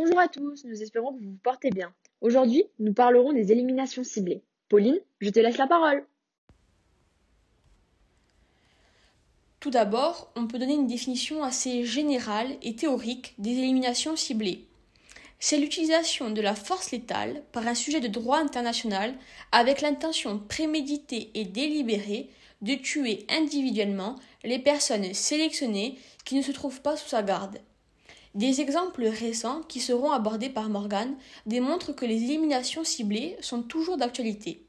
Bonjour à tous, nous espérons que vous vous portez bien. Aujourd'hui, nous parlerons des éliminations ciblées. Pauline, je te laisse la parole. Tout d'abord, on peut donner une définition assez générale et théorique des éliminations ciblées. C'est l'utilisation de la force létale par un sujet de droit international avec l'intention préméditée et délibérée de tuer individuellement les personnes sélectionnées qui ne se trouvent pas sous sa garde. Des exemples récents qui seront abordés par Morgan démontrent que les éliminations ciblées sont toujours d'actualité.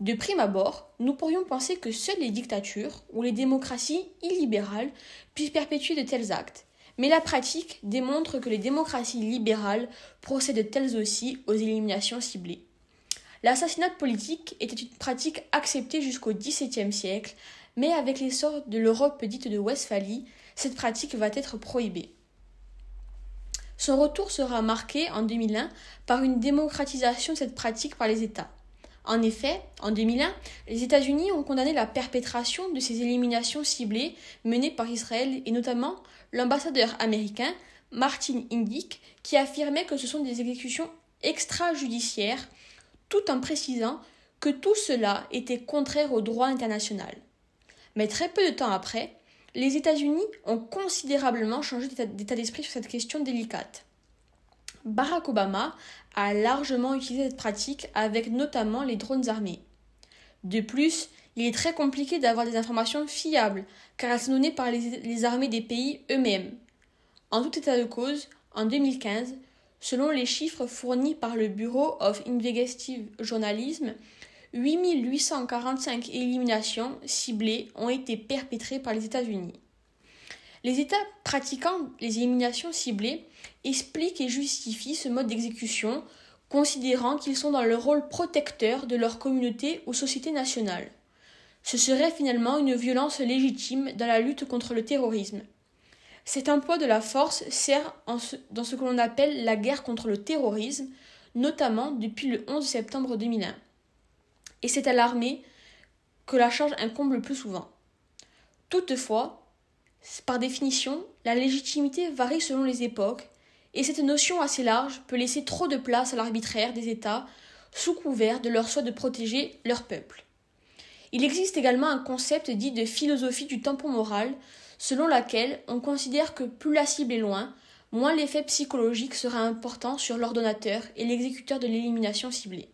De prime abord, nous pourrions penser que seules les dictatures ou les démocraties illibérales puissent perpétuer de tels actes, mais la pratique démontre que les démocraties libérales procèdent elles aussi aux éliminations ciblées. L'assassinat politique était une pratique acceptée jusqu'au XVIIe siècle, mais avec l'essor de l'Europe dite de Westphalie, cette pratique va être prohibée. Son retour sera marqué en 2001 par une démocratisation de cette pratique par les États. En effet, en 2001, les États-Unis ont condamné la perpétration de ces éliminations ciblées menées par Israël et notamment l'ambassadeur américain Martin Indyk qui affirmait que ce sont des exécutions extrajudiciaires tout en précisant que tout cela était contraire au droit international. Mais très peu de temps après, les États-Unis ont considérablement changé d'état d'esprit sur cette question délicate. Barack Obama a largement utilisé cette pratique avec notamment les drones armés. De plus, il est très compliqué d'avoir des informations fiables car elles sont données par les, armées des pays eux-mêmes. En tout état de cause, en 2015, selon les chiffres fournis par le Bureau of Investigative Journalism, 8845 éliminations ciblées ont été perpétrées par les États-Unis. Les États pratiquant les éliminations ciblées expliquent et justifient ce mode d'exécution, considérant qu'ils sont dans le rôle protecteur de leur communauté ou société nationale. Ce serait finalement une violence légitime dans la lutte contre le terrorisme. Cet emploi de la force sert dans ce que l'on appelle la guerre contre le terrorisme, notamment depuis le 11 septembre 2001 et c'est à l'armée que la charge incombe le plus souvent. Toutefois, par définition, la légitimité varie selon les époques, et cette notion assez large peut laisser trop de place à l'arbitraire des États sous couvert de leur souhait de protéger leur peuple. Il existe également un concept dit de philosophie du tampon moral, selon laquelle on considère que plus la cible est loin, moins l'effet psychologique sera important sur l'ordonnateur et l'exécuteur de l'élimination ciblée.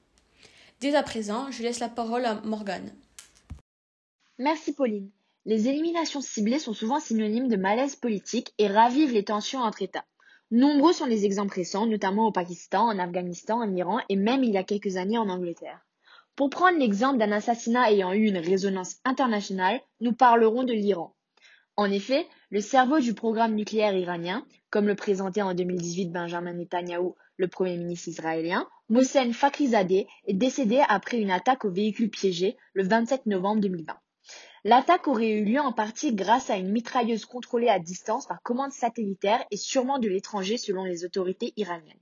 Dès à présent, je laisse la parole à Morgane. Merci Pauline. Les éliminations ciblées sont souvent synonymes de malaise politique et ravivent les tensions entre États. Nombreux sont les exemples récents, notamment au Pakistan, en Afghanistan, en Iran et même il y a quelques années en Angleterre. Pour prendre l'exemple d'un assassinat ayant eu une résonance internationale, nous parlerons de l'Iran. En effet, le cerveau du programme nucléaire iranien, comme le présentait en 2018 Benjamin Netanyahu, le premier ministre israélien, Mohsen Fakhrizadeh est décédé après une attaque au véhicule piégé le 27 novembre 2020. L'attaque aurait eu lieu en partie grâce à une mitrailleuse contrôlée à distance par commande satellitaire et sûrement de l'étranger selon les autorités iraniennes.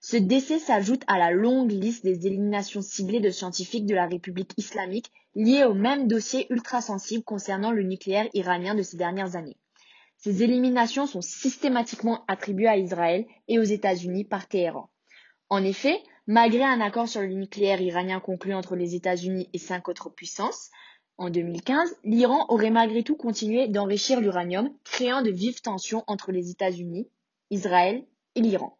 Ce décès s'ajoute à la longue liste des éliminations ciblées de scientifiques de la République islamique liées au même dossier ultra-sensible concernant le nucléaire iranien de ces dernières années. Ces éliminations sont systématiquement attribuées à Israël et aux États-Unis par Téhéran. En effet, Malgré un accord sur le nucléaire iranien conclu entre les États-Unis et cinq autres puissances, en 2015, l'Iran aurait malgré tout continué d'enrichir l'uranium, créant de vives tensions entre les États-Unis, Israël et l'Iran.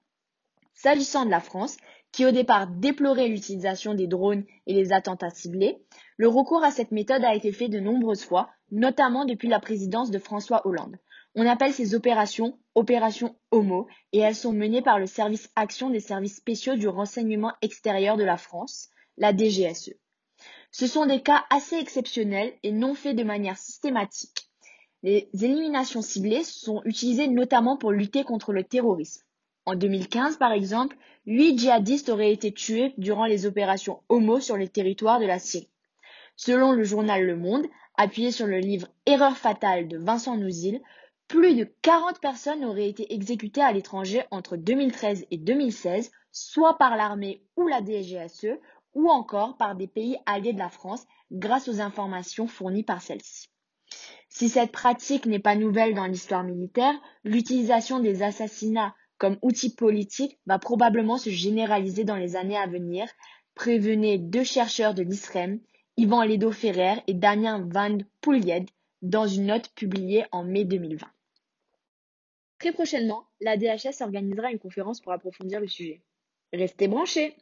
S'agissant de la France, qui au départ déplorait l'utilisation des drones et les attentats ciblés, le recours à cette méthode a été fait de nombreuses fois, notamment depuis la présidence de François Hollande. On appelle ces opérations opérations Homo et elles sont menées par le service action des services spéciaux du renseignement extérieur de la France, la DGSE. Ce sont des cas assez exceptionnels et non faits de manière systématique. Les éliminations ciblées sont utilisées notamment pour lutter contre le terrorisme. En 2015, par exemple, huit djihadistes auraient été tués durant les opérations Homo sur les territoires de la Syrie. Selon le journal Le Monde, appuyé sur le livre Erreur fatale de Vincent Nouzil, plus de 40 personnes auraient été exécutées à l'étranger entre 2013 et 2016, soit par l'armée ou la DGSE, ou encore par des pays alliés de la France grâce aux informations fournies par celle-ci. Si cette pratique n'est pas nouvelle dans l'histoire militaire, l'utilisation des assassinats comme outil politique va probablement se généraliser dans les années à venir, prévenaient deux chercheurs de l'ISREM, Yvan Ledo-Ferrer et Damien Van Poelged, dans une note publiée en mai 2020. Très prochainement, la DHS organisera une conférence pour approfondir le sujet. Restez branchés!